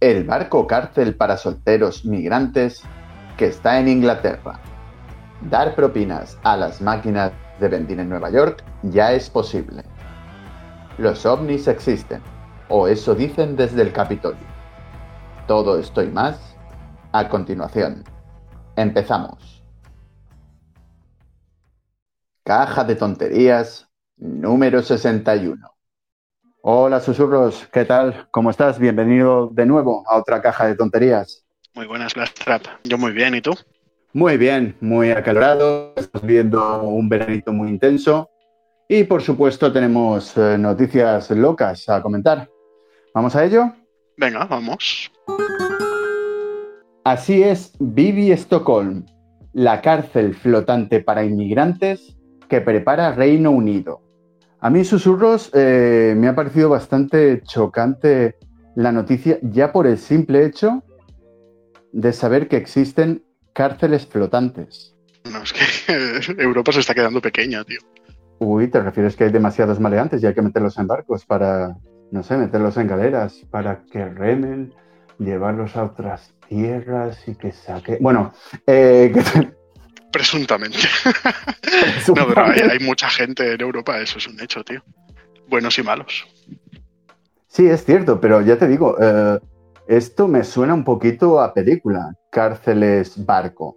el barco cárcel para solteros migrantes que está en Inglaterra. Dar propinas a las máquinas de vending en Nueva York ya es posible. Los ovnis existen, o eso dicen desde el Capitolio. Todo esto y más a continuación. Empezamos. Caja de tonterías número 61. Hola susurros, ¿qué tal? ¿Cómo estás? Bienvenido de nuevo a otra caja de tonterías. Muy buenas, Trap. Yo muy bien, ¿y tú? Muy bien, muy acalorado. Estás viendo un veranito muy intenso. Y por supuesto tenemos eh, noticias locas a comentar. ¿Vamos a ello? Venga, vamos. Así es, Vivi Stockholm, la cárcel flotante para inmigrantes que prepara Reino Unido. A mí, susurros, eh, me ha parecido bastante chocante la noticia ya por el simple hecho de saber que existen cárceles flotantes. No, es que Europa se está quedando pequeña, tío. Uy, ¿te refieres que hay demasiados maleantes y hay que meterlos en barcos para, no sé, meterlos en galeras, para que remen, llevarlos a otras tierras y que saque... Bueno, eh, Presuntamente. no, pero hay, mucha gente en Europa, eso es un hecho, tío. Buenos y malos. Sí, es cierto, pero ya te digo, eh, esto me suena un poquito a película, cárceles barco.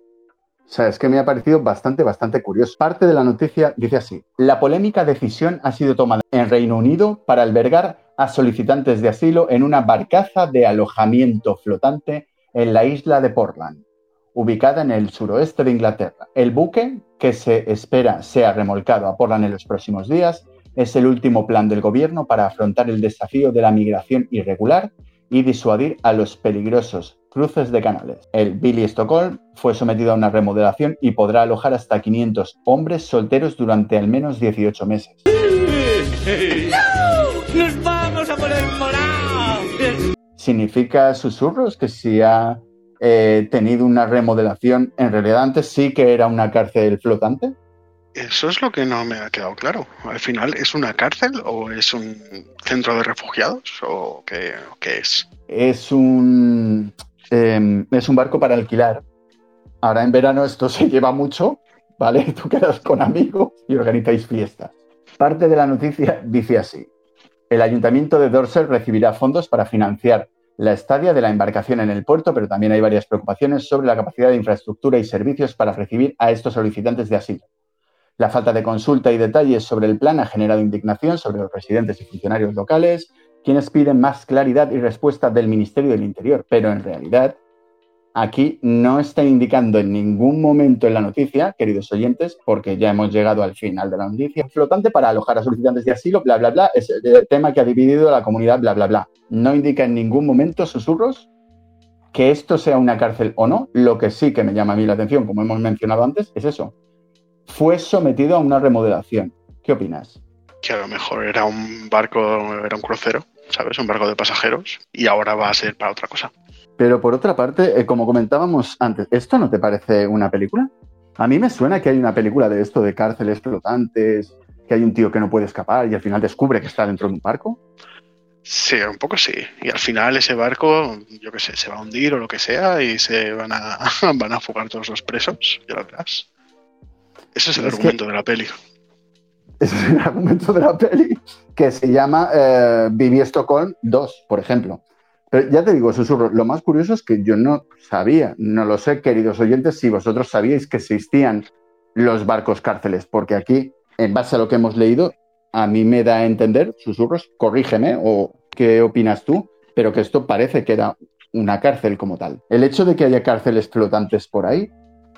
O sea, es que me ha parecido bastante, bastante curioso. Parte de la noticia dice así. La polémica decisión ha sido tomada en Reino Unido para albergar a solicitantes de asilo en una barcaza de alojamiento flotante en la isla de Portland ubicada en el suroeste de Inglaterra. El buque, que se espera sea remolcado a Portland en los próximos días, es el último plan del gobierno para afrontar el desafío de la migración irregular y disuadir a los peligrosos cruces de canales. El Billy Stockholm fue sometido a una remodelación y podrá alojar hasta 500 hombres solteros durante al menos 18 meses. ¡Nos vamos a poner ¿Significa susurros que si ha eh, tenido una remodelación. En realidad antes sí que era una cárcel flotante. Eso es lo que no me ha quedado claro. Al final, ¿es una cárcel o es un centro de refugiados o qué, es? Es un, em, es un barco para alquilar. Ahora en verano esto se lleva mucho, ¿vale? Tú quedas con amigos y organizáis fiestas. Parte de la noticia dice así. El ayuntamiento de Dorset recibirá fondos para financiar la estadia de la embarcación en el puerto, pero también hay varias preocupaciones sobre la capacidad de infraestructura y servicios para recibir a estos solicitantes de asilo. La falta de consulta y detalles sobre el plan ha generado indignación sobre los residentes y funcionarios locales, quienes piden más claridad y respuesta del Ministerio del Interior, pero en realidad aquí no está indicando en ningún momento en la noticia, queridos oyentes, porque ya hemos llegado al final de la noticia, flotante para alojar a solicitantes de asilo, bla, bla, bla, es el tema que ha dividido la comunidad, bla, bla, bla. No indica en ningún momento, susurros, que esto sea una cárcel o no. Lo que sí que me llama a mí la atención, como hemos mencionado antes, es eso. Fue sometido a una remodelación. ¿Qué opinas? Que a lo mejor era un barco, era un crucero, ¿sabes? Un barco de pasajeros y ahora va a ser para otra cosa. Pero por otra parte, eh, como comentábamos antes, ¿esto no te parece una película? A mí me suena que hay una película de esto, de cárceles flotantes, que hay un tío que no puede escapar y al final descubre que está dentro de un barco. Sí, un poco sí. Y al final ese barco, yo qué sé, se va a hundir o lo que sea y se van a, van a fugar todos los presos, ya lo verás. Ese es el argumento de la peli. Ese es el argumento de la peli, que se llama eh, Vivi Stockholm 2, por ejemplo. Pero ya te digo, susurro, lo más curioso es que yo no sabía, no lo sé, queridos oyentes, si vosotros sabíais que existían los barcos cárceles, porque aquí, en base a lo que hemos leído, a mí me da a entender, susurros, corrígeme o qué opinas tú, pero que esto parece que era una cárcel como tal. El hecho de que haya cárceles flotantes por ahí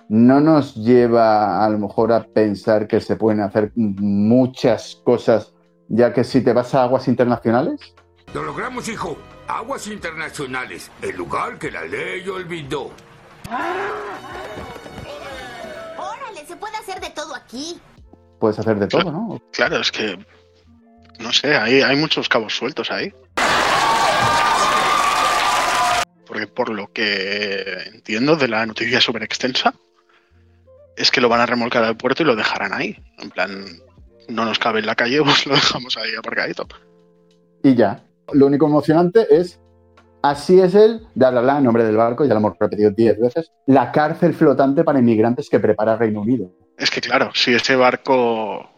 no nos lleva a lo mejor a pensar que se pueden hacer muchas cosas, ya que si te vas a aguas internacionales. Lo logramos, hijo. Aguas internacionales, el lugar que la ley olvidó. ¡Órale! Se puede hacer de todo aquí. Puedes hacer de todo, ¿no? Claro, es que. No sé, hay, hay muchos cabos sueltos ahí. Porque por lo que entiendo de la noticia súper extensa, es que lo van a remolcar al puerto y lo dejarán ahí. En plan, no nos cabe en la calle, pues lo dejamos ahí aparcadito. Y ya. Lo único emocionante es Así es el, bla, bla, bla, nombre del barco, ya lo hemos repetido diez veces, la cárcel flotante para inmigrantes que prepara Reino Unido. Es que claro, si ese barco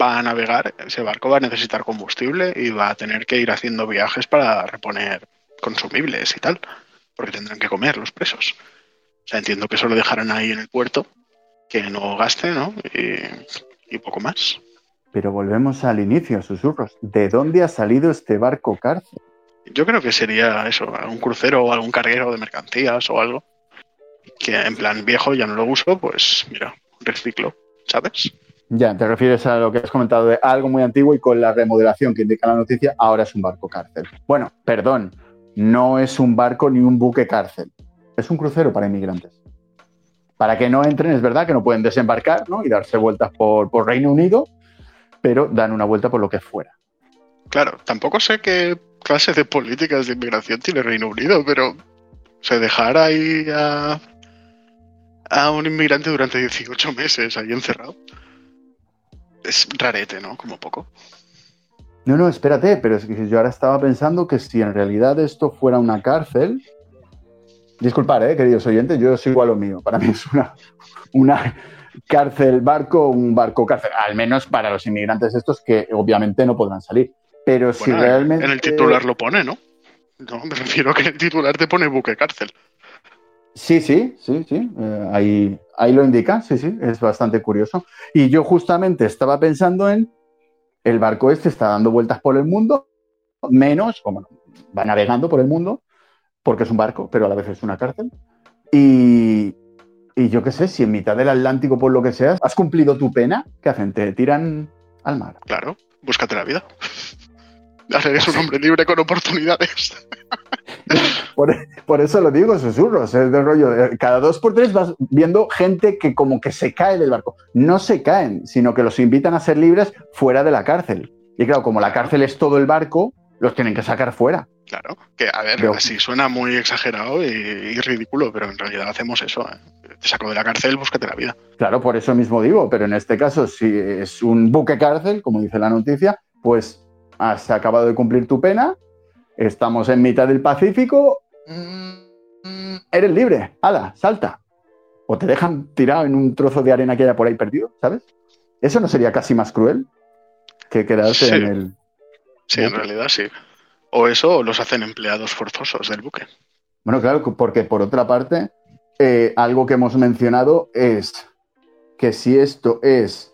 va a navegar, ese barco va a necesitar combustible y va a tener que ir haciendo viajes para reponer consumibles y tal, porque tendrán que comer los presos. O sea, entiendo que eso lo dejarán ahí en el puerto, que no gaste, ¿no? Y poco más. Pero volvemos al inicio, susurros. ¿De dónde ha salido este barco cárcel? Yo creo que sería eso, un crucero o algún carguero de mercancías o algo. Que en plan viejo ya no lo uso, pues mira, reciclo, ¿sabes? Ya, te refieres a lo que has comentado de algo muy antiguo y con la remodelación que indica la noticia, ahora es un barco cárcel. Bueno, perdón, no es un barco ni un buque cárcel, es un crucero para inmigrantes. Para que no entren, es verdad que no pueden desembarcar ¿no? y darse vueltas por, por Reino Unido, pero dan una vuelta por lo que es fuera. Claro, tampoco sé qué clase de políticas de inmigración tiene Reino Unido, pero se dejar ahí a, a un inmigrante durante 18 meses ahí encerrado es rarete, ¿no? Como poco. No, no, espérate, pero es que yo ahora estaba pensando que si en realidad esto fuera una cárcel. Disculpad, eh, queridos oyentes, yo sigo a lo mío. Para mí es una, una cárcel barco, un barco cárcel, al menos para los inmigrantes estos que obviamente no podrán salir. Pero si realmente. En el titular lo pone, ¿no? No, me refiero a que el titular te pone buque cárcel. Sí, sí, sí, sí. eh, ahí, ahí lo indica, sí, sí, es bastante curioso. Y yo justamente estaba pensando en el barco este está dando vueltas por el mundo, menos, o bueno, va navegando por el mundo, porque es un barco, pero a la vez es una cárcel. Y, y yo qué sé, si en mitad del Atlántico, por lo que sea, has cumplido tu pena, ¿qué hacen? Te tiran al mar. Claro, búscate la vida. Eres un hombre libre con oportunidades. Por, por eso lo digo, susurros, es de rollo. eh, Cada dos por tres vas viendo gente que como que se cae del barco. No se caen, sino que los invitan a ser libres fuera de la cárcel. Y claro, como la cárcel es todo el barco, los tienen que sacar fuera. Claro, que a ver, Pero- así suena muy exagerado y, y ridículo, pero en realidad hacemos eso. ¿eh? Te saco de la cárcel, búscate la vida. Claro, por eso mismo digo, pero en este caso, si es un buque cárcel, como dice la noticia, pues has acabado de cumplir tu pena, estamos en mitad del Pacífico, mm, eres libre, ala, salta. O te dejan tirado en un trozo de arena que haya por ahí perdido, ¿sabes? ¿Eso no sería casi más cruel que quedarse Sí. en el... Sí, en realidad sí. O eso o los hacen empleados forzosos del buque. Bueno, claro, porque por otra parte, eh, algo que hemos mencionado es que si esto es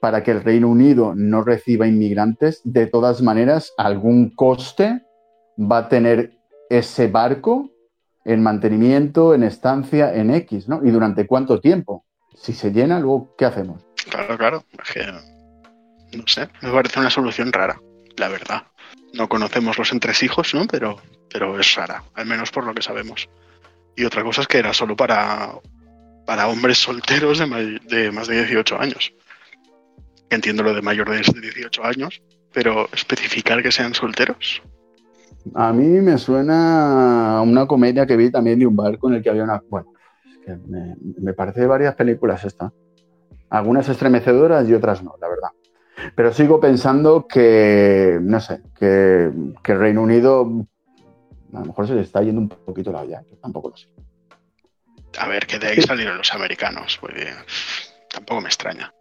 para que el Reino Unido no reciba inmigrantes, de todas maneras, algún coste va a tener ese barco en mantenimiento, en estancia, en X, ¿no? ¿Y durante cuánto tiempo? Si se llena, luego, ¿qué hacemos? Claro, claro. Es que, no sé, me parece una solución rara, la verdad. No conocemos los entresijos, ¿no? Pero, pero es rara, al menos por lo que sabemos. Y otra cosa es que era solo para, para hombres solteros de, más de 18 años. Entiendo lo de mayores de 18 años, pero especificar que sean solteros. A mí me suena a una comedia que vi también de un barco en el que había una... Bueno, es que me, me parece varias películas esta. Algunas estremecedoras y otras no, la verdad. Pero sigo pensando que, no sé, que, Reino Unido a lo mejor se le está yendo un poquito la olla. Tampoco lo sé. A ver, que de ahí salieron los americanos, bien, tampoco me extraña.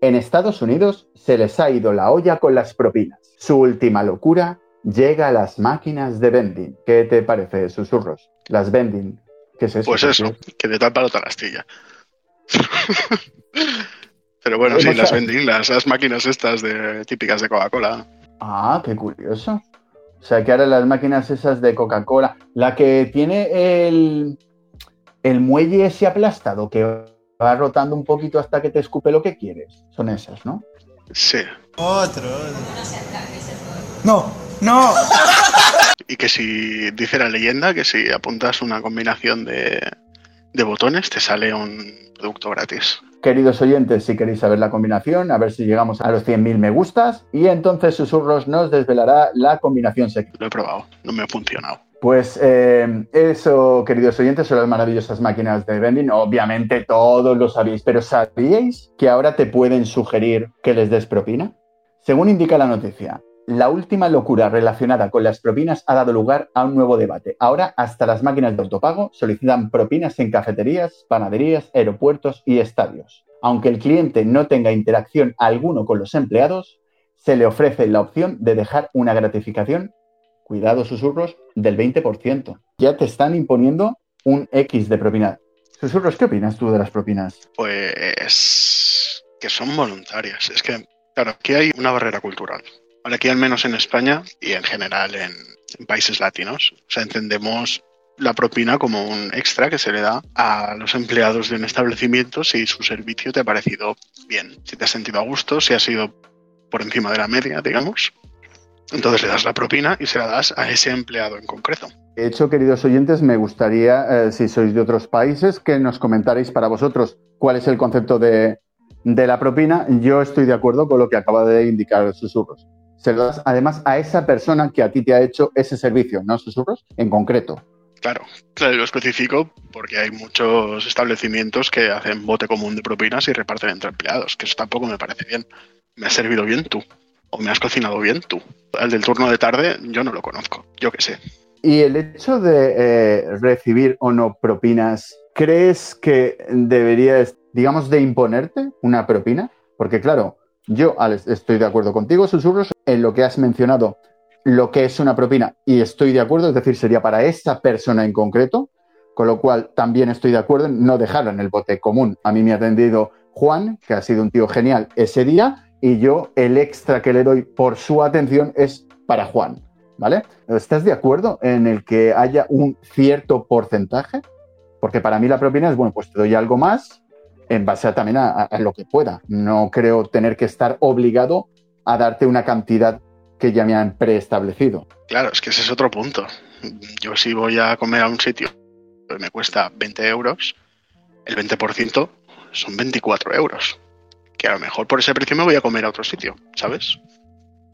En Estados Unidos se les ha ido la olla con las propinas. Su última locura llega a las máquinas de vending. ¿Qué te parece, susurros? Las vending. ¿Qué es eso? Pues eso, que de tal palo tal astilla. Pero bueno, sí, las vending, las, las máquinas estas de, típicas de Coca-Cola. Ah, qué curioso. O sea, que ahora las máquinas esas de Coca-Cola, la que tiene el, el muelle ese aplastado que va rotando un poquito hasta que te escupe lo que quieres, son esas, ¿no? Sí. Otro. No, no. Y que si dice la leyenda que si apuntas una combinación de, de botones te sale un producto gratis. Queridos oyentes, si queréis saber la combinación, a ver si llegamos a los 100.000 me gustas y entonces Susurros nos desvelará la combinación secreta. Lo he probado, no me ha funcionado. Pues eh, eso, queridos oyentes, son las maravillosas máquinas de vending. Obviamente todos lo sabéis, pero ¿sabíais que ahora te pueden sugerir que les des propina? Según indica la noticia, La última locura relacionada con las propinas ha dado lugar a un nuevo debate. Ahora hasta las máquinas de autopago solicitan propinas en cafeterías, panaderías, aeropuertos y estadios. Aunque el cliente no tenga interacción alguno con los empleados, se le ofrece la opción de dejar una gratificación, cuidado susurros, del 20%. Ya te están imponiendo un X de propina. Susurros, ¿qué opinas tú de las propinas? Pues que son voluntarias. Es que, claro, aquí hay una barrera cultural. Aquí al menos en España y en general en, en países latinos, o sea, entendemos la propina como un extra que se le da a los empleados de un establecimiento si su servicio te ha parecido bien, si te has sentido a gusto, si ha sido por encima de la media, digamos. Entonces le das la propina y se la das a ese empleado en concreto. De hecho, queridos oyentes, me gustaría, eh, si sois de otros países, que nos comentarais para vosotros cuál es el concepto de, de la propina. Yo estoy de acuerdo con lo que acaba de indicar Susurros. Se lo das además a esa persona que a ti te ha hecho ese servicio, ¿no, Susurros? En concreto. Claro, claro, lo especifico porque hay muchos establecimientos que hacen bote común de propinas y reparten entre empleados, que eso tampoco me parece bien. ¿Me has servido bien tú? ¿O me has cocinado bien tú? El del turno de tarde yo no lo conozco, yo qué sé. Y el hecho de eh, recibir o no propinas, ¿crees que deberías, digamos, de imponerte una propina? Porque claro, yo Alex, estoy de acuerdo contigo, Susurros, en lo que has mencionado, lo que es una propina, y estoy de acuerdo, es decir, sería para esa persona en concreto, con lo cual también estoy de acuerdo en no dejarlo en el bote común. A mí me ha atendido Juan, que ha sido un tío genial ese día, y yo el extra que le doy por su atención es para Juan. ¿Vale? ¿Estás de acuerdo en el que haya un cierto porcentaje? Porque para mí la propina es, bueno, pues te doy algo más en base a, también a, a lo que pueda. No creo tener que estar obligado a darte una cantidad que ya me han preestablecido. Claro, es que ese es otro punto. Yo si voy a comer a un sitio que me cuesta 20 euros, el 20% son 24 euros. Que a lo mejor por ese precio me voy a comer a otro sitio, ¿sabes?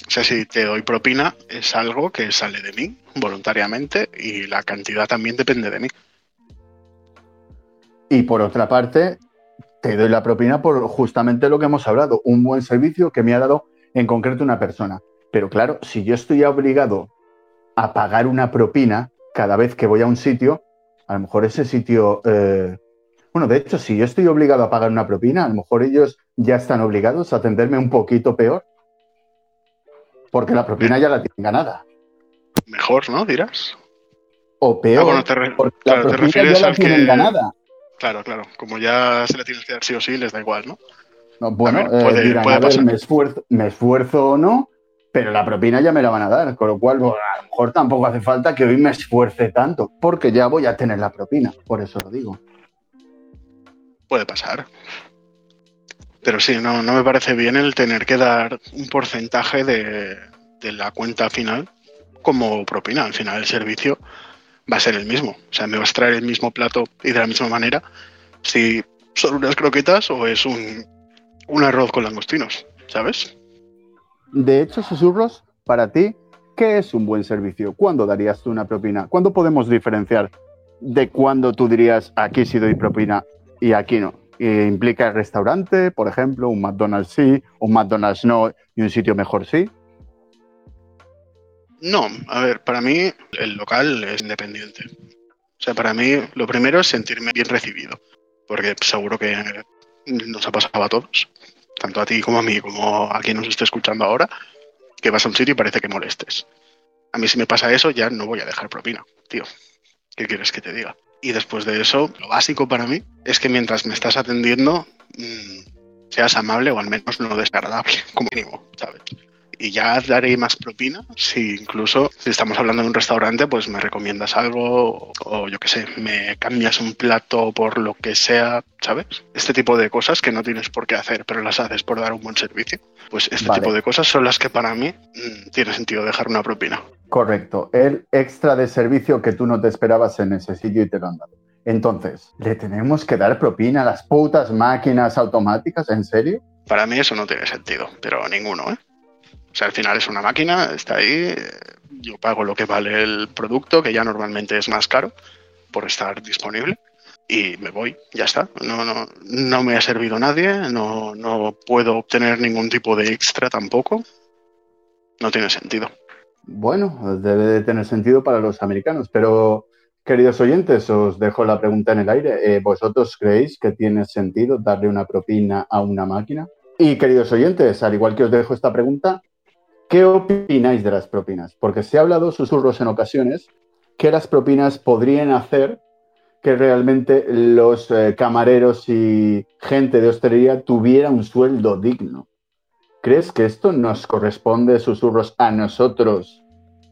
O sea, si te doy propina, es algo que sale de mí voluntariamente y la cantidad también depende de mí. Y por otra parte, te doy la propina por justamente lo que hemos hablado, un buen servicio que me ha dado en concreto una persona. Pero claro, si yo estoy obligado a pagar una propina cada vez que voy a un sitio, a lo mejor ese sitio... eh, Bueno, de hecho, si yo estoy obligado a pagar una propina, a lo mejor ellos ya están obligados a atenderme un poquito peor. Porque la propina ya la tienen ganada. Mejor, ¿no? Dirás. O peor, Ah, bueno, te re- porque claro, la te propina refieres ya la al tienen que- ganada. Claro, claro. Como ya se le tienes que dar sí o sí, les da igual, ¿no? No, bueno, eh, puede- dirán, puede a ver, pasar. me esfuerzo, me esfuerzo o no, pero la propina ya me la van a dar, con lo cual pues, a lo mejor tampoco hace falta que hoy me esfuerce tanto, porque ya voy a tener la propina, por eso lo digo. Puede pasar. Pero sí, no, no me parece bien el tener que dar un porcentaje de, de la cuenta final como propina. Al final el servicio va a ser el mismo. O sea, me vas a traer el mismo plato y de la misma manera si son unas croquetas o es un, un arroz con langostinos, ¿sabes? De hecho, susurros, para ti, ¿qué es un buen servicio? ¿Cuándo darías tú una propina? ¿Cuándo podemos diferenciar de cuándo tú dirías aquí sí doy propina y aquí no? ¿Implica el restaurante, por ejemplo, un McDonald's sí, un McDonald's no y un sitio mejor sí? No, a ver, para mí el local es independiente. O sea, para mí lo primero es sentirme bien recibido, porque seguro que nos ha pasado a todos, tanto a ti como a mí, como a quien nos esté escuchando ahora, que vas a un sitio y parece que molestes. A mí si me pasa eso ya no voy a dejar propina, tío. ¿Qué quieres que te diga? Y después de eso, lo básico para mí es que mientras me estás atendiendo, mmm, seas amable o al menos no desagradable, como mínimo, ¿sabes? Y ya daré más propina si incluso si estamos hablando de un restaurante pues me recomiendas algo o, yo qué sé me cambias un plato por lo que sea sabes este tipo de cosas que no tienes por qué hacer pero las haces por dar un buen servicio pues este Vale. tipo de cosas son las que para mí mm, tiene sentido dejar una propina Correcto, el extra de servicio que tú no te esperabas en ese sitio y te lo han dado. Entonces, ¿le tenemos que dar propina a las putas máquinas automáticas? ¿En serio? para mí eso no tiene sentido pero ninguno ¿eh? O sea al final es una máquina está ahí yo pago lo que vale el producto que ya normalmente es más caro por estar disponible y me voy, ya está. No, no, no me ha servido nadie, no, no puedo obtener ningún tipo de extra tampoco. No tiene sentido. Bueno, debe de tener sentido para los americanos, pero queridos oyentes, os dejo la pregunta en el aire. Eh, ¿Vosotros creéis que tiene sentido darle una propina a una máquina? Y queridos oyentes, al igual que os dejo esta pregunta, ¿qué opináis de las propinas? Porque se ha hablado susurros en ocasiones que las propinas podrían hacer que realmente los eh, camareros y gente de hostelería tuviera un sueldo digno. ¿Crees que esto nos corresponde, susurros, a nosotros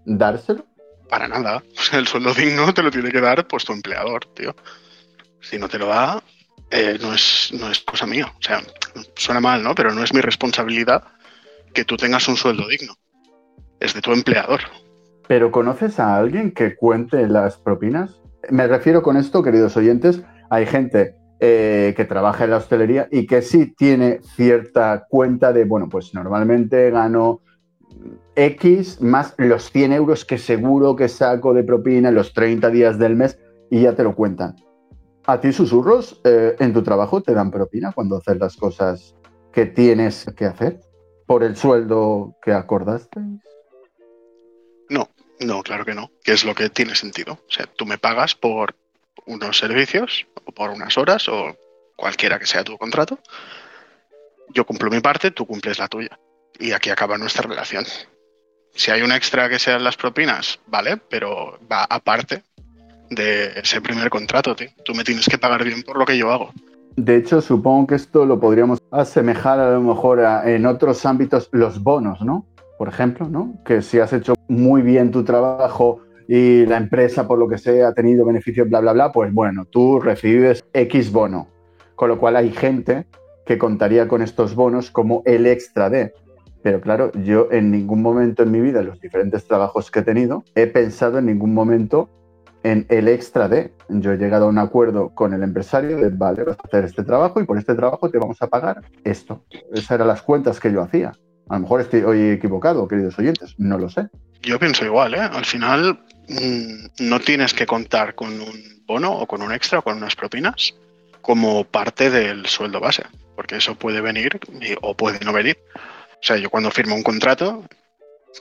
dárselo? Para nada. El sueldo digno te lo tiene que dar pues tu empleador, tío. Si no te lo da, eh, no, es, no es cosa mía. O sea, suena mal, ¿no? Pero no es mi responsabilidad que tú tengas un sueldo digno. Es de tu empleador. ¿Pero conoces a alguien que cuente las propinas? Me refiero con esto, queridos oyentes, hay gente eh, que trabaja en la hostelería y que sí tiene cierta cuenta de, bueno, pues normalmente gano X más los 100 euros que seguro que saco de propina en los 30 días del mes y ya te lo cuentan. ¿A ti susurros eh, en tu trabajo te dan propina cuando haces las cosas que tienes que hacer? ¿Por el sueldo que acordaste? No, no, claro que no. Que es lo que tiene sentido. O sea, tú me pagas por unos servicios o por unas horas o cualquiera que sea tu contrato. Yo cumplo mi parte, tú cumples la tuya. Y aquí acaba nuestra relación. Si hay un extra que sean las propinas, vale, pero va aparte de ese primer contrato. Tío. Tú me tienes que pagar bien por lo que yo hago. De hecho, supongo que esto lo podríamos asemejar a lo mejor en otros ámbitos, los bonos, ¿no? Por ejemplo, ¿no? Que si has hecho muy bien tu trabajo y la empresa, por lo que sea, ha tenido beneficios, bla, bla, bla, pues bueno, tú recibes X bono. Con lo cual hay gente que contaría con estos bonos como el extra de. Pero claro, yo en ningún momento en mi vida, en los diferentes trabajos que he tenido, he pensado en ningún momento en el extra de. Yo he llegado a un acuerdo con el empresario de, vale, vas a hacer este trabajo y por este trabajo te vamos a pagar esto. Esas eran las cuentas que yo hacía. A lo mejor estoy hoy equivocado, queridos oyentes, no lo sé. Yo pienso igual, ¿eh? Al final mm, no tienes que contar con un bono o con un extra o con unas propinas como parte del sueldo base, porque eso puede venir o puede no venir. O sea, yo cuando firmo un contrato,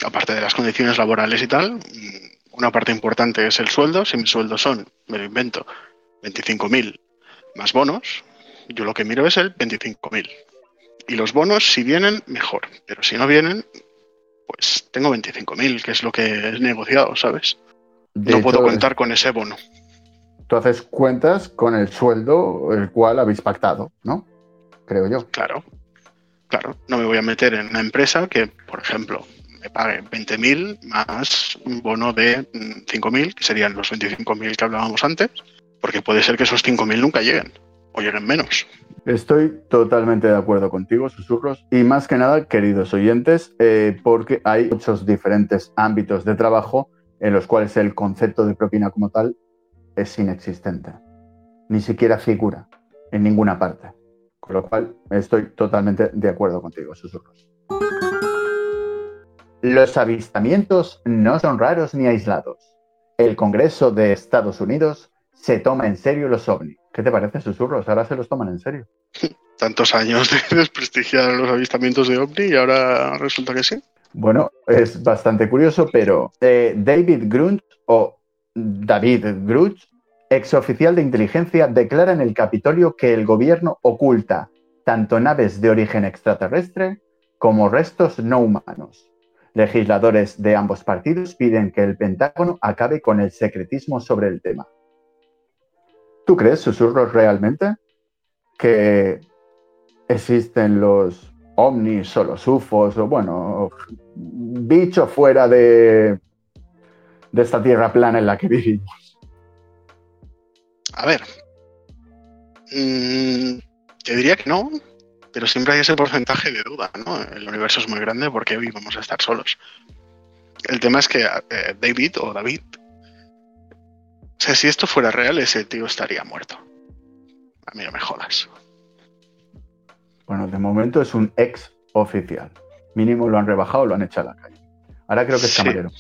aparte de las condiciones laborales y tal, mm, una parte importante es el sueldo. Si mis sueldos son, me lo invento, 25.000 más bonos, yo lo que miro es el 25.000. Y los bonos, si vienen, mejor. Pero si no vienen, pues tengo 25.000, que es lo que he negociado, ¿sabes? no puedo contar con ese bono. Tú haces cuentas con el sueldo el cual habéis pactado, ¿no? Creo yo. Claro, claro. No me voy a meter en una empresa que, por ejemplo, me pague 20.000 más un bono de 5.000, que serían los 25.000 que hablábamos antes, porque puede ser que esos 5.000 nunca lleguen o lleguen menos. Estoy totalmente de acuerdo contigo, susurros. Y más que nada, queridos oyentes, eh, porque hay muchos diferentes ámbitos de trabajo en los cuales el concepto de propina como tal es inexistente. Ni siquiera figura en ninguna parte. Con lo cual, estoy totalmente de acuerdo contigo, susurros. Los avistamientos no son raros ni aislados. El Congreso de Estados Unidos se toma en serio los ovnis. ¿Qué te parece, susurros? Ahora se los toman en serio. Tantos años de desprestigiar los avistamientos de ovni y ahora resulta que sí. Bueno, es bastante curioso, pero eh, David Grunt o David Grunt, exoficial de inteligencia, declara en el Capitolio que el gobierno oculta tanto naves de origen extraterrestre como restos no humanos. Legisladores de ambos partidos piden que el Pentágono acabe con el secretismo sobre el tema. ¿Tú crees, susurros, realmente que existen los ovnis o los UFOs o, bueno, bichos fuera de, de esta tierra plana en la que vivimos? A ver, mm, te diría que no, pero siempre hay ese porcentaje de duda, ¿no? El universo es muy grande porque hoy vamos a estar solos. El tema es que eh, David o David o sea, si esto fuera real, ese tío estaría muerto. A mí no me jodas. Bueno, de momento es un ex oficial. Mínimo lo han rebajado, lo han echado a la calle. Ahora creo que es camarero.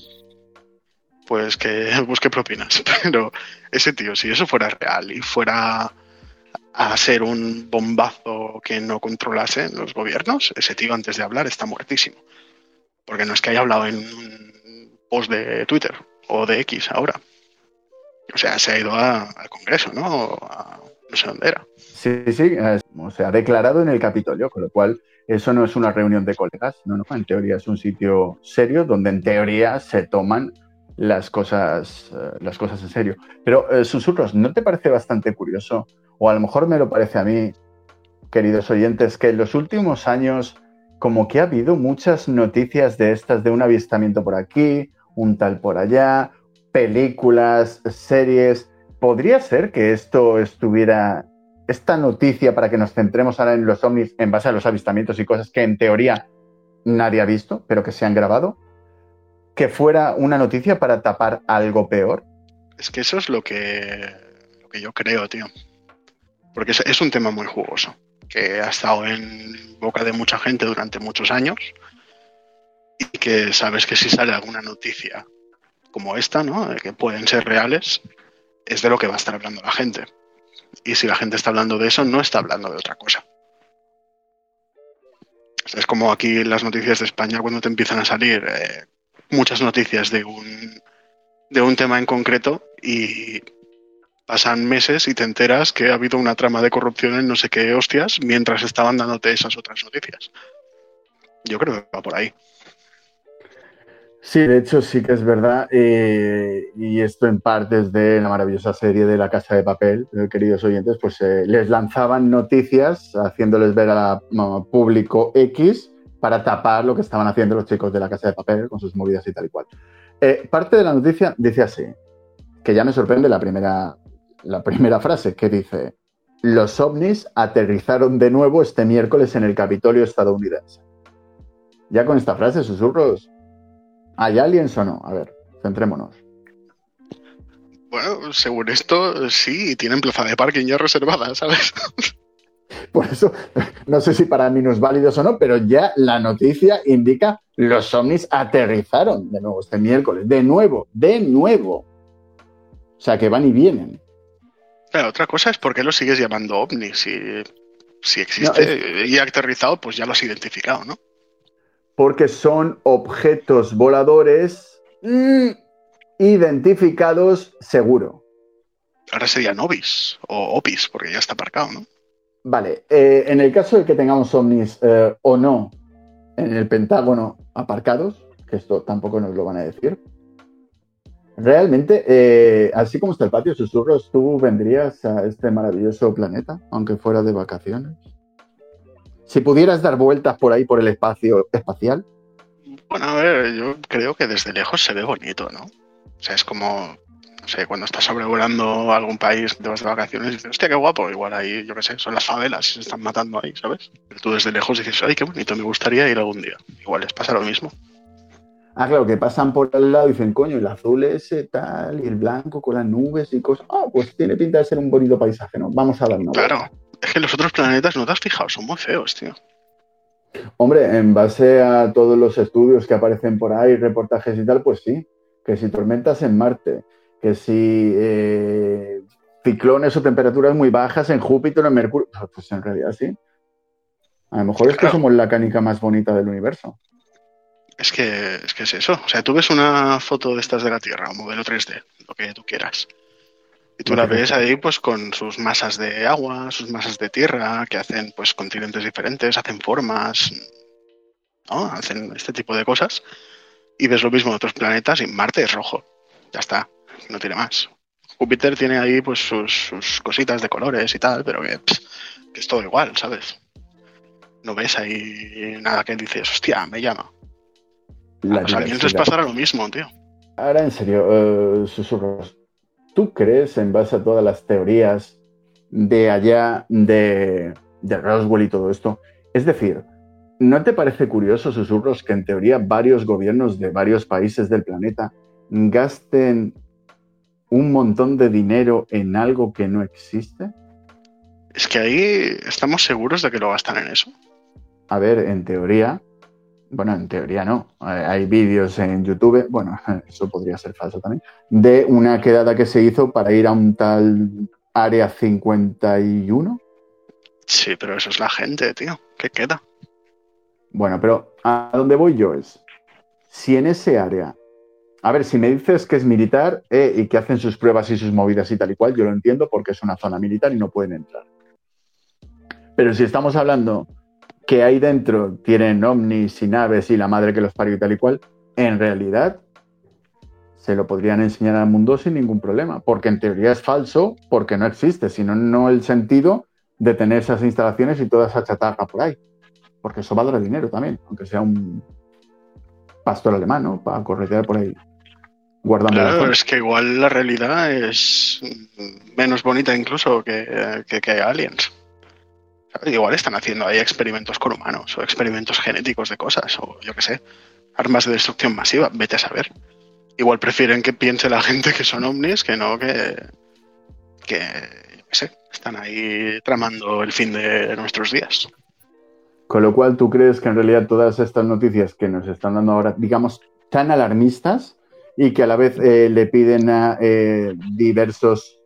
Pues que busque propinas. Pero ese tío, si eso fuera real y fuera a ser un bombazo que no controlase los gobiernos, ese tío antes de hablar está muertísimo. Porque no es que haya hablado en un post de Twitter o de X ahora. O sea, se ha ido al Congreso, ¿no? No sé dónde era. Sí, sí, eh, o sea, declarado en el Capitolio, con lo cual eso no es una reunión de colegas, no, no, en teoría es un sitio serio donde en teoría se toman las cosas, eh, las cosas en serio. Pero, eh, susurros, ¿no te parece bastante curioso? O a lo mejor me lo parece a mí, queridos oyentes, que en los últimos años como que ha habido muchas noticias de estas, de un avistamiento por aquí, un tal por allá, películas, series. ¿Podría ser que esto estuviera, esta noticia para que nos centremos ahora en los ovnis en base a los avistamientos y cosas que en teoría nadie ha visto, pero que se han grabado, que fuera una noticia para tapar algo peor? Es que eso es lo que, lo que yo creo, tío. Porque es, un tema muy jugoso, que ha estado en boca de mucha gente durante muchos años y que sabes que si sale alguna noticia como esta, ¿no? Que pueden ser reales, es de lo que va a estar hablando la gente. Y si la gente está hablando de eso, no está hablando de otra cosa. Es como aquí en las noticias de España cuando te empiezan a salir eh, muchas noticias de un, de un tema en concreto y pasan meses y te enteras que ha habido una trama de corrupción en no sé qué hostias mientras estaban dándote esas otras noticias. Yo creo que va por ahí. Sí, de hecho sí que es verdad, eh, y esto en parte es de la maravillosa serie de La Casa de Papel, eh, queridos oyentes, pues eh, les lanzaban noticias haciéndoles ver a público X para tapar lo que estaban haciendo los chicos de La Casa de Papel con sus movidas y tal y cual. Parte de la noticia dice así, que ya me sorprende la primera, la primera frase, que dice, los ovnis aterrizaron de nuevo este miércoles en el Capitolio estadounidense. Ya con esta frase, susurros, ¿Hay aliens o no? A ver, centrémonos. Bueno, según esto, sí, tienen plaza de parking ya reservada, ¿sabes? Por eso, no sé si para minusválidos o no, pero ya la noticia indica los ovnis aterrizaron de nuevo este miércoles. De nuevo, de nuevo. O sea, que van y vienen. Claro, otra cosa es por qué lo sigues llamando ovni. Si, si existe y ha aterrizado, pues ya lo has identificado, ¿no? Porque son objetos voladores mm, identificados seguro. Ahora sería Novis o Opis, porque ya está aparcado, ¿no? Vale, eh, en el caso de que tengamos ovnis eh, o no en el Pentágono aparcados, que esto tampoco nos lo van a decir, realmente, eh, así como está el patio susurros, ¿tú vendrías a este maravilloso planeta, aunque fuera de vacaciones? Si pudieras dar vueltas por ahí por el espacio espacial. Bueno, a ver, yo creo que desde lejos se ve bonito, ¿no? O sea, es como, no sé, cuando estás sobrevolando algún país, te vas de vacaciones y dices, hostia, qué guapo, igual ahí, yo qué sé, son las favelas y se están matando ahí, ¿sabes? Pero tú desde lejos dices, ay, qué bonito, me gustaría ir algún día. Igual les pasa lo mismo. Ah, claro, que pasan por al lado y dicen, coño, el azul ese tal, y el blanco con las nubes y cosas. Ah, pues tiene pinta de ser un bonito paisaje, ¿no? Vamos a dar una Claro, es que los otros planetas, no te has fijado, son muy feos, tío. Hombre, en base a todos los estudios que aparecen por ahí, reportajes y tal, pues sí. Que si tormentas en Marte, que si eh, ciclones o temperaturas muy bajas en Júpiter o en Mercurio, pues en realidad sí. A lo mejor es que somos la canica más bonita del universo. Es que, es que es eso. O sea, tú ves una foto de estas de la Tierra, un modelo 3D, lo que tú quieras. Y tú la ves ahí pues con sus masas de agua, sus masas de tierra, que hacen pues continentes diferentes, hacen formas, ¿no? Hacen este tipo de cosas. Y ves lo mismo en otros planetas y Marte es rojo. Ya está, no tiene más. Júpiter tiene ahí pues sus, sus cositas de colores y tal, pero que, pss, que es todo igual, ¿sabes? No ves ahí nada que dices, hostia, me llama. La A los aliens pasará lo mismo, tío. Ahora, en serio, eh, susurros. ¿Tú crees, en base a todas las teorías de allá, de, de Roswell y todo esto? Es decir, ¿no te parece curioso, susurros, que en teoría varios gobiernos de varios países del planeta gasten un montón de dinero en algo que no existe? Es que ahí estamos seguros de que lo gastan en eso. A ver, en teoría, bueno, en teoría no. Eh, Hay vídeos en YouTube, bueno, eso podría ser falso también, de una quedada que se hizo para ir a un tal área 51. Sí, pero eso es la gente, tío. ¿Qué queda? Bueno, pero a dónde voy yo es, si en ese área, a ver, si me dices que es militar eh, y que hacen sus pruebas y sus movidas y tal y cual, yo lo entiendo porque es una zona militar y no pueden entrar. Pero si estamos hablando que ahí dentro tienen ovnis y naves y la madre que los parió y tal y cual, en realidad se lo podrían enseñar al mundo sin ningún problema, porque en teoría es falso, porque no existe, sino no el sentido de tener esas instalaciones y toda esa chatarra por ahí, porque eso valdrá dinero también, aunque sea un pastor alemán, ¿no? Para corretear por ahí. Guardando la Claro, es que igual la realidad es menos bonita incluso que, que, que Aliens. Igual están haciendo ahí experimentos con humanos o experimentos genéticos de cosas o yo qué sé, armas de destrucción masiva, vete a saber. Igual prefieren que piense la gente que son ovnis que no que, que yo qué sé, están ahí tramando el fin de nuestros días. Con lo cual, ¿tú crees que en realidad todas estas noticias que nos están dando ahora, digamos, tan alarmistas y que a la vez eh, le piden a eh, diversos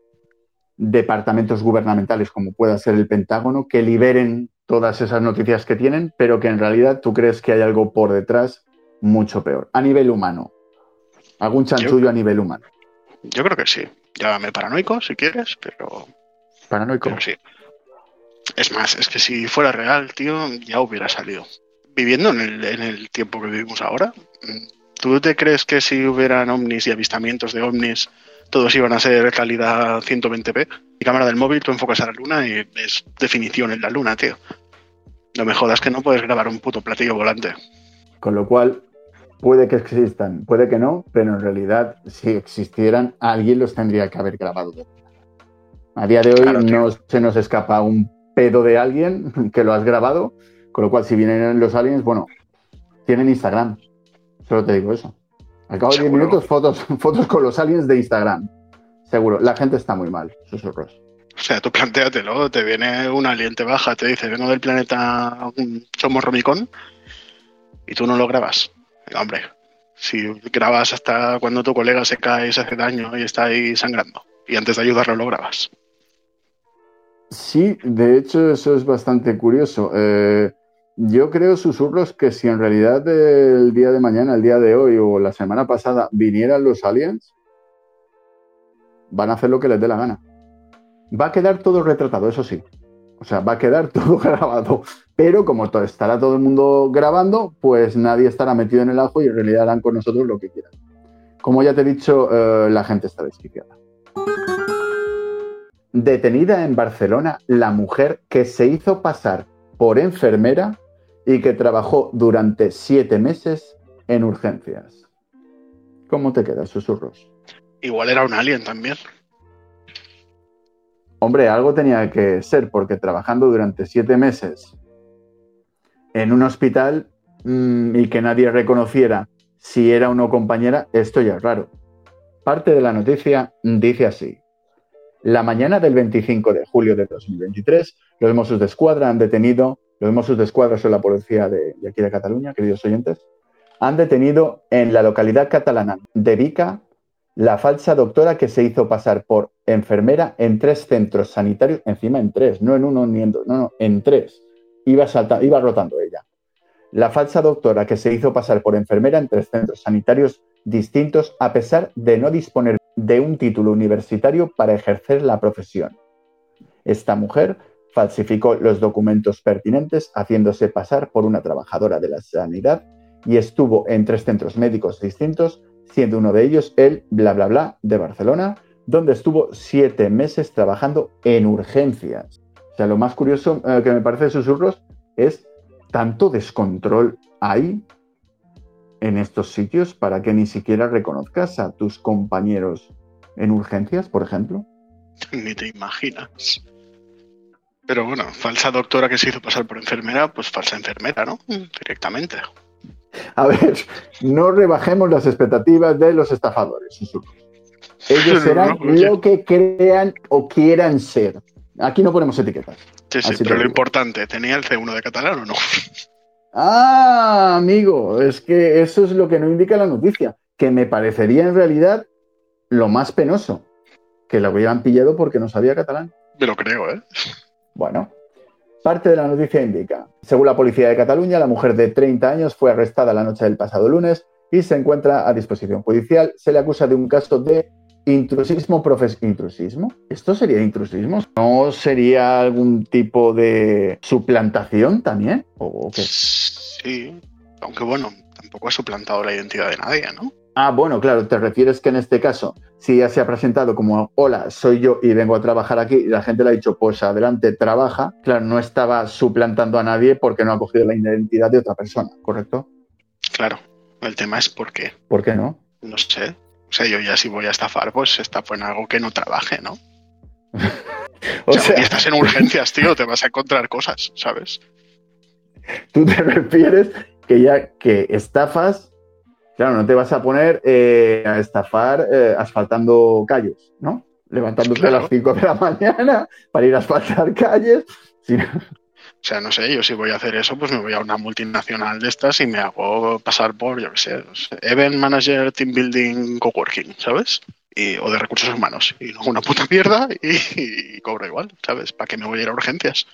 departamentos gubernamentales, como pueda ser el Pentágono, que liberen todas esas noticias que tienen, pero que en realidad tú crees que hay algo por detrás mucho peor, a nivel humano? ¿Algún chanchullo a nivel humano? Yo creo que sí. Llámame paranoico si quieres, pero Paranoico. Pero sí. Es más, es que si fuera real, tío, ya hubiera salido. Viviendo en el, en el tiempo que vivimos ahora, ¿tú te crees que si hubieran ovnis y avistamientos de ovnis, todos iban a ser calidad 120p? Mi cámara del móvil, tú enfocas a la luna y ves definición en la luna, tío. No me jodas que no puedes grabar un puto platillo volante. Con lo cual, puede que existan, puede que no, pero en realidad, si existieran, alguien los tendría que haber grabado. A día de hoy Claro, no se nos escapa un pedo de alguien que lo has grabado, con lo cual, si vienen los aliens, bueno, tienen Instagram. Solo te digo eso. Al cabo de 10 Seguro. minutos, fotos, fotos con los aliens de Instagram. Seguro. La gente está muy mal, susurros. O sea, tú plantéatelo, te viene un alien, te baja, te dice, vengo del planeta Somos Romicón, y tú no lo grabas. Hombre, si grabas hasta cuando tu colega se cae y se hace daño y está ahí sangrando, y antes de ayudarlo lo grabas. Sí, de hecho eso es bastante curioso. Eh, yo creo, susurros, que si en realidad el día de mañana, el día de hoy o la semana pasada vinieran los aliens, van a hacer lo que les dé la gana. Va a quedar todo retratado, eso sí. O sea, va a quedar todo grabado. Pero como estará todo el mundo grabando, pues nadie estará metido en el ajo y en realidad harán con nosotros lo que quieran. Como ya te he dicho, eh, la gente está desquiciada. Detenida en Barcelona la mujer que se hizo pasar por enfermera y que trabajó durante siete meses en urgencias. ¿Cómo te quedas, susurros? Igual era un alien también. Hombre, algo tenía que ser, porque trabajando durante siete meses en un hospital mm, y que nadie reconociera si era o no compañera, esto ya es raro. Parte de la noticia dice así. La mañana del 25 de julio de 2023, los Mossos de Escuadra han detenido, los Mossos de son la policía de, aquí de Cataluña, queridos oyentes, han detenido en la localidad catalana de Vica la falsa doctora que se hizo pasar por enfermera en tres centros sanitarios, encima en tres, no en uno ni en dos, no, no, en tres. Iba, iba rotando ella. La falsa doctora que se hizo pasar por enfermera en tres centros sanitarios distintos a pesar de no disponer de un título universitario para ejercer la profesión. Esta mujer falsificó los documentos pertinentes haciéndose pasar por una trabajadora de la sanidad y estuvo en tres centros médicos distintos, siendo uno de ellos el bla bla bla de Barcelona, donde estuvo siete meses trabajando en urgencias. O sea, lo más curioso eh, que me parece de susurros es tanto descontrol hay en estos sitios para que ni siquiera reconozcas a tus compañeros en urgencias, por ejemplo. Ni te imaginas. Pero bueno, falsa doctora que se hizo pasar por enfermera, pues falsa enfermera, ¿no? Directamente. A ver, no rebajemos las expectativas de los estafadores. Ellos serán No, lo que crean o quieran ser. Aquí no ponemos etiquetas. Sí, sí, pero lo digo. importante, ¿tenía el C1 de catalán o no? Ah, amigo, es que eso es lo que no indica la noticia, que me parecería en realidad lo más penoso, que lo hubieran pillado porque no sabía catalán. Me lo creo, ¿eh? Bueno, parte de la noticia indica, según la policía de Cataluña, la mujer de 30 años fue arrestada la noche del pasado lunes y se encuentra a disposición judicial. Se le acusa de un caso de intrusismo profesional. ¿Intrusismo? ¿Esto sería intrusismo? ¿No sería algún tipo de suplantación también? ¿O qué? Sí, aunque bueno, tampoco ha suplantado la identidad de nadie, ¿no? Ah, bueno, claro, te refieres que en este caso, si ya se ha presentado como, hola, soy yo y vengo a trabajar aquí, y la gente le ha dicho, pues adelante, trabaja, claro, no estaba suplantando a nadie porque no ha cogido la identidad de otra persona, ¿correcto? Claro, el tema es por qué. ¿Por qué no? No sé. O sea, yo ya si voy a estafar, pues estafo en algo que no trabaje, ¿no? O O sea, sea, si estás en urgencias, tío, te vas a encontrar cosas, ¿sabes? tú te refieres que ya que estafas, claro, no te vas a poner eh, a estafar eh, asfaltando calles, ¿no? Levantándote a las 5 de la mañana para ir a asfaltar calles. sino- O sea, no sé, yo si voy a hacer eso, pues me voy a una multinacional de estas y me hago pasar por, yo qué sé, no sé, Event Manager, Team Building, Coworking, ¿sabes? Y, o de recursos humanos. Y hago una puta mierda y, y cobro igual, ¿sabes? ¿Para qué me voy a ir a urgencias?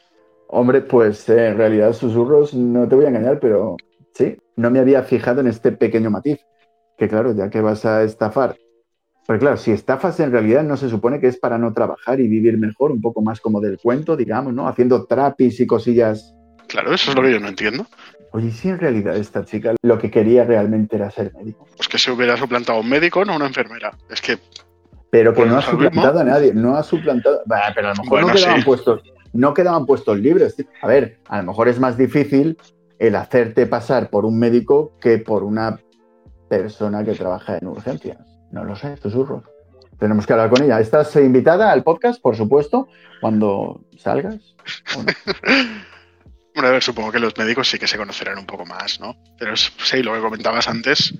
Hombre, pues eh, en realidad susurros, no te voy a engañar, pero sí, no me había fijado en este pequeño matiz. Que claro, ya que vas a estafar. Pero claro, si estafas en realidad no se supone que es para no trabajar y vivir mejor, un poco más como del cuento, digamos, ¿no? Haciendo trapis y cosillas. Claro, eso es lo que yo no entiendo. Oye, ¿y si en realidad esta chica lo que quería realmente era ser médico. Pues que se hubiera suplantado un médico, no una enfermera. Es que, Pero que Bueno, no ha suplantado a nadie, no ha suplantado. Bah, pero a lo mejor Bueno, no quedaban sí. puestos, no quedaban puestos libres. A ver, a lo mejor es más difícil el hacerte pasar por un médico que por una persona que trabaja en urgencias. No lo sé, susurros. Tenemos que hablar con ella. ¿Estás eh, invitada al podcast, por supuesto, cuando salgas? ¿O no? bueno, a ver, supongo que los médicos sí que se conocerán un poco más, ¿no? Pero sí, lo que comentabas antes,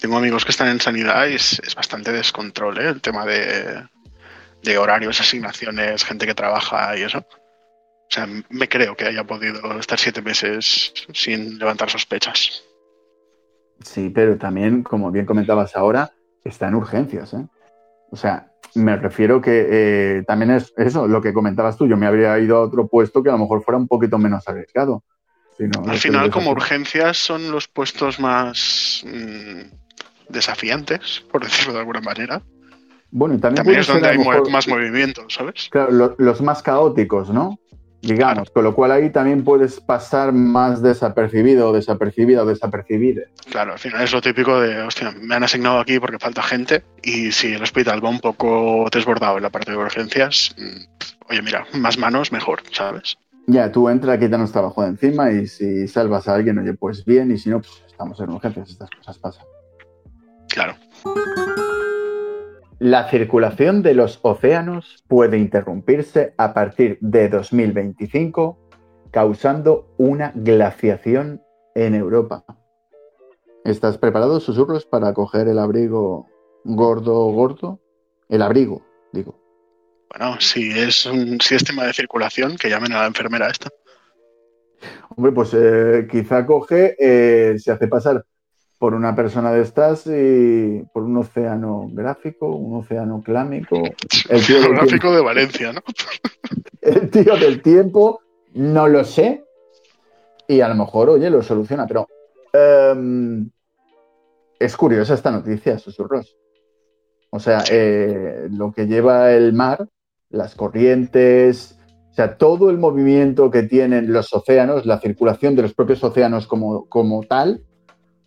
tengo amigos que están en sanidad y es, bastante descontrol, ¿eh? El tema de horarios, asignaciones, gente que trabaja y eso. O sea, me creo que haya podido estar siete meses sin levantar sospechas. Sí, pero también, como bien comentabas ahora, está en urgencias. ¿eh? O sea, me refiero que eh, también es eso, lo que comentabas tú. Yo me habría ido a otro puesto que a lo mejor fuera un poquito menos arriesgado. Al final, como urgencias, son los puestos más mm, desafiantes, por decirlo de alguna manera. Bueno, y también, También es donde hay mejor- más movimiento, ¿sabes? claro, lo- los más caóticos, ¿no? Digamos, con lo cual ahí también puedes pasar más desapercibido o desapercibida o desapercibida. Claro, al final es lo típico de, hostia, me han asignado aquí porque falta gente y si el hospital va un poco desbordado en la parte de urgencias, mm, oye, mira, más manos, mejor, ¿sabes? Ya, tú entra, quítanos trabajo de encima y si salvas a alguien, oye, pues bien, y si no, pues estamos en urgencias, estas cosas pasan. Claro. La circulación de los océanos puede interrumpirse a partir de 2025, causando una glaciación en Europa. ¿Estás preparado, susurros, para coger el abrigo gordo, gordo? El abrigo, digo. Bueno, si es, un- si es tema de circulación, que llamen a la enfermera esta. Hombre, pues eh, quizá coge, eh, se hace pasar por una persona de estas y por un océano gráfico, un océano clámico. El tío del Gráfico de Valencia, ¿no? el tío del tiempo, no lo sé. Y a lo mejor, oye, lo soluciona, pero em, es curiosa esta noticia, susurros. O sea, eh, lo que lleva el mar, las corrientes, o sea, todo el movimiento que tienen los océanos, la circulación de los propios océanos como, como tal,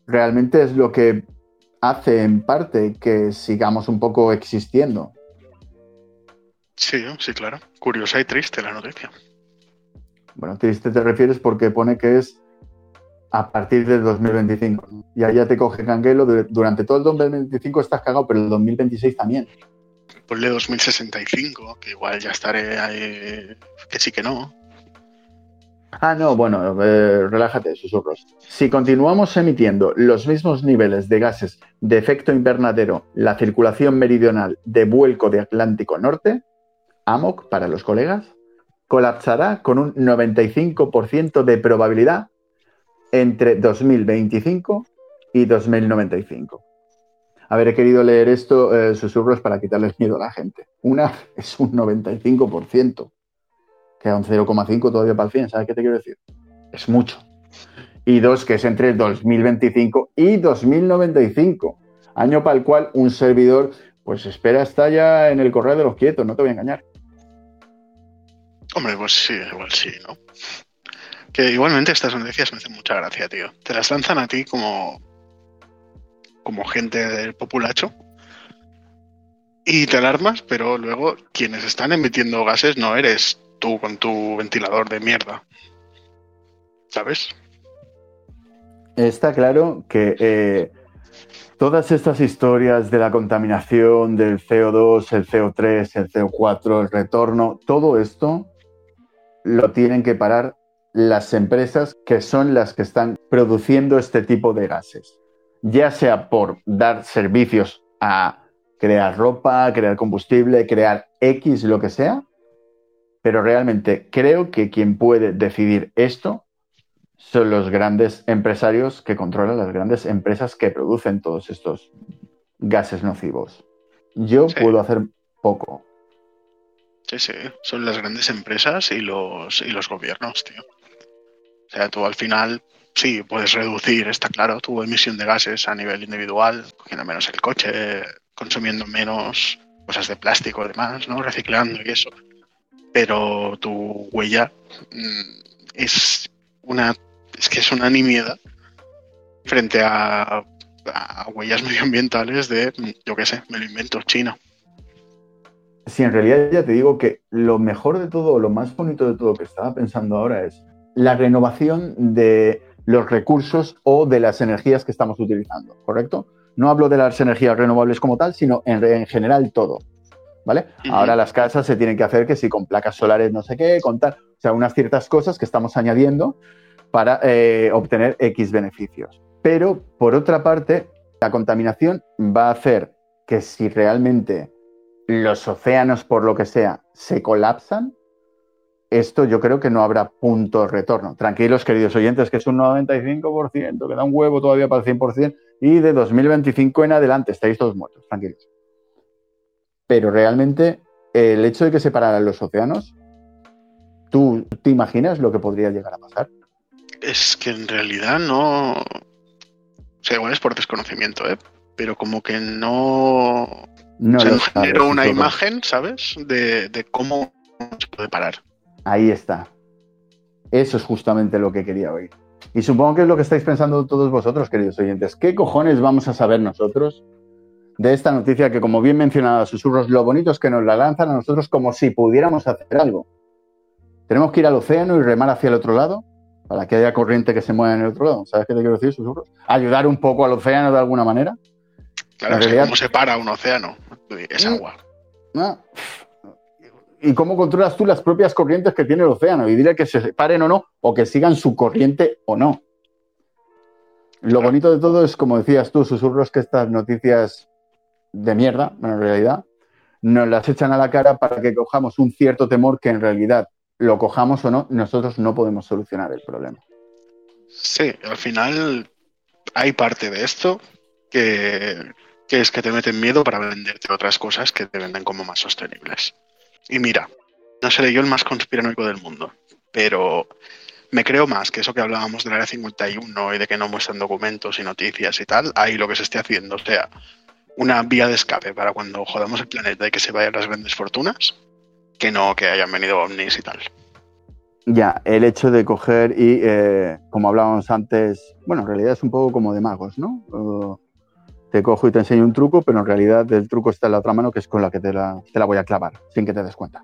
realmente es lo que hace en parte que sigamos un poco existiendo. Sí, sí, claro. Curiosa y triste la noticia. Bueno, triste te refieres porque pone que es a partir del 2025. ¿no? Y ahí ya te coge canguelo. du- Durante todo el 2025 estás cagado, pero el 2026 también. Ponle 2065, que igual ya estaré ahí, que sí que no. Ah, no, bueno, eh, relájate, susurros. Si continuamos emitiendo los mismos niveles de gases de efecto invernadero, la circulación meridional de vuelco de Atlántico Norte, AMOC para los colegas, colapsará con un 95% de probabilidad entre 2025 y 2095. A ver, he querido leer esto, eh, susurros, para quitarles miedo a la gente. Una es un 95%. Queda un 0,5 todavía para el 100, ¿sabes qué te quiero decir? Es mucho. y dos, que es entre 2025 y 2095, año para el cual un servidor, pues espera, está ya en el correo de los quietos, no te voy a engañar. Hombre, pues sí, igual sí, ¿no? Que igualmente estas noticias me hacen mucha gracia, tío. Te las lanzan a ti como, como gente del populacho y te alarmas, pero luego quienes están emitiendo gases no eres tú con tu ventilador de mierda. ¿Sabes? Está claro que eh, todas estas historias de la contaminación, del CO2, el CO3, el CO4, el retorno, todo esto lo tienen que parar las empresas que son las que están produciendo este tipo de gases, ya sea por dar servicios a crear ropa, crear combustible, crear X, lo que sea, pero realmente creo que quien puede decidir esto son los grandes empresarios que controlan las grandes empresas que producen todos estos gases nocivos. Yo Sí. puedo hacer poco. Sí, sí, son las grandes empresas y los, y los gobiernos, tío. O sea, tú al final, sí, puedes reducir, está claro, tu emisión de gases a nivel individual, cogiendo menos el coche, consumiendo menos cosas de plástico y demás, ¿no? Reciclando y eso. Pero tu huella mm, es una, es que es una nimiedad frente a, huellas medioambientales de, mm, yo qué sé, me lo invento, China. Sí, en realidad ya te digo que lo mejor de todo, lo más bonito de todo que estaba pensando ahora es la renovación de los recursos o de las energías que estamos utilizando, ¿correcto? No hablo de las energías renovables como tal, sino en general todo, ¿vale? Ahora las casas se tienen que hacer que si con placas solares no sé qué, con tal, o sea, unas ciertas cosas que estamos añadiendo para eh, obtener X beneficios. Pero, por otra parte, la contaminación va a hacer que si realmente los océanos, por lo que sea, se colapsan, esto yo creo que no habrá punto de retorno. Tranquilos, queridos oyentes, que es un 95%, que da un huevo todavía para el 100%, y de 2025 en adelante estáis todos muertos, tranquilos. Pero realmente, el hecho de que se pararan los océanos, ¿tú te imaginas lo que podría llegar a pasar? Es que en realidad no. O sea, igual es por desconocimiento, ¿eh? Pero como que no. No o sea, no generó una imagen, ¿sabes? De, de cómo se puede parar. Ahí está. Eso es justamente lo que quería oír. Y supongo que es lo que estáis pensando todos vosotros, queridos oyentes. ¿Qué cojones vamos a saber nosotros de esta noticia que, como bien mencionaba Susurros, lo bonito es que nos la lanzan a nosotros como si pudiéramos hacer algo? Tenemos que ir al océano y remar hacia el otro lado para que haya corriente que se mueva en el otro lado. ¿Sabes qué te quiero decir, Susurros? Ayudar un poco al océano de alguna manera. Claro, ¿cómo se para un océano? Es Mm. agua. ¿no? ¿Y cómo controlas tú las propias corrientes que tiene el océano? Y dile que se paren o no, o que sigan su corriente o no. Lo bonito de todo es, como decías tú, susurros, que estas noticias de mierda, en realidad, nos las echan a la cara para que cojamos un cierto temor que en realidad, lo cojamos o no, nosotros no podemos solucionar el problema. Sí, al final hay parte de esto que, que es que te meten miedo para venderte otras cosas que te venden como más sostenibles. Y mira, no seré yo el más conspiranoico del mundo, pero me creo más que eso que hablábamos del área 51 y de que no muestran documentos y noticias y tal, ahí lo que se esté haciendo, o sea, una vía de escape para cuando jodamos el planeta y que se vayan las grandes fortunas, que no que hayan venido ovnis y tal. Ya, el hecho de coger y, eh, como hablábamos antes, bueno, en realidad es un poco como de magos, ¿no? Uh, te cojo y te enseño un truco, pero en realidad el truco está en la otra mano, que es con la que te la, te la voy a clavar, sin que te des cuenta.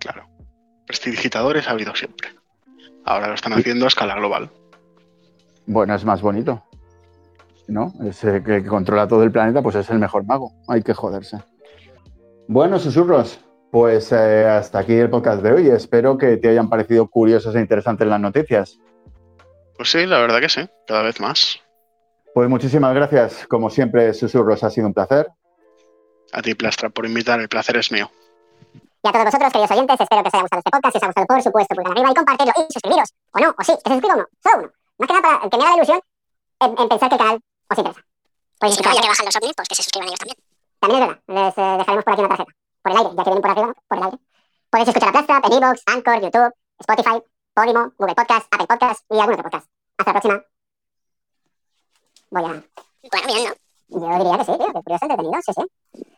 Claro. Prestidigitadores ha habido siempre. Ahora lo están haciendo a escala global. Bueno, es más bonito, ¿no? Ese que, que controla todo el planeta, pues es el mejor mago. Hay que joderse. Bueno, susurros, pues eh, hasta aquí el podcast de hoy. Espero que te hayan parecido curiosas e interesantes las noticias. Pues sí, la verdad que sí, cada vez más. Pues muchísimas gracias. Como siempre, susurros, ha sido un placer. A ti, Plastra, por invitar, el placer es mío. Y a todos vosotros, queridos oyentes, espero que os haya gustado este podcast. Si os ha gustado, por supuesto, pulgar arriba y compartirlo y suscribiros. O no, o sí, que se suscriba uno, solo uno. Más que nada para que me haga la ilusión en, en pensar que el canal os interesa. Pues Si no, ya que bajan los ovnis, pues que se suscriban ellos también. También es verdad, les eh, dejaremos por aquí una tarjeta. Por el aire, ya que vienen por arriba, por el aire. Podéis escuchar a Plastra en Evox, Anchor, YouTube, Spotify, Podimo, Google Podcast, Apple Podcast y algún otro podcast. Hasta la próxima. la próxima. Voy a. Bueno, bien, ¿no? Yo diría que sí, tío, que curioso entretenido, sí, sí.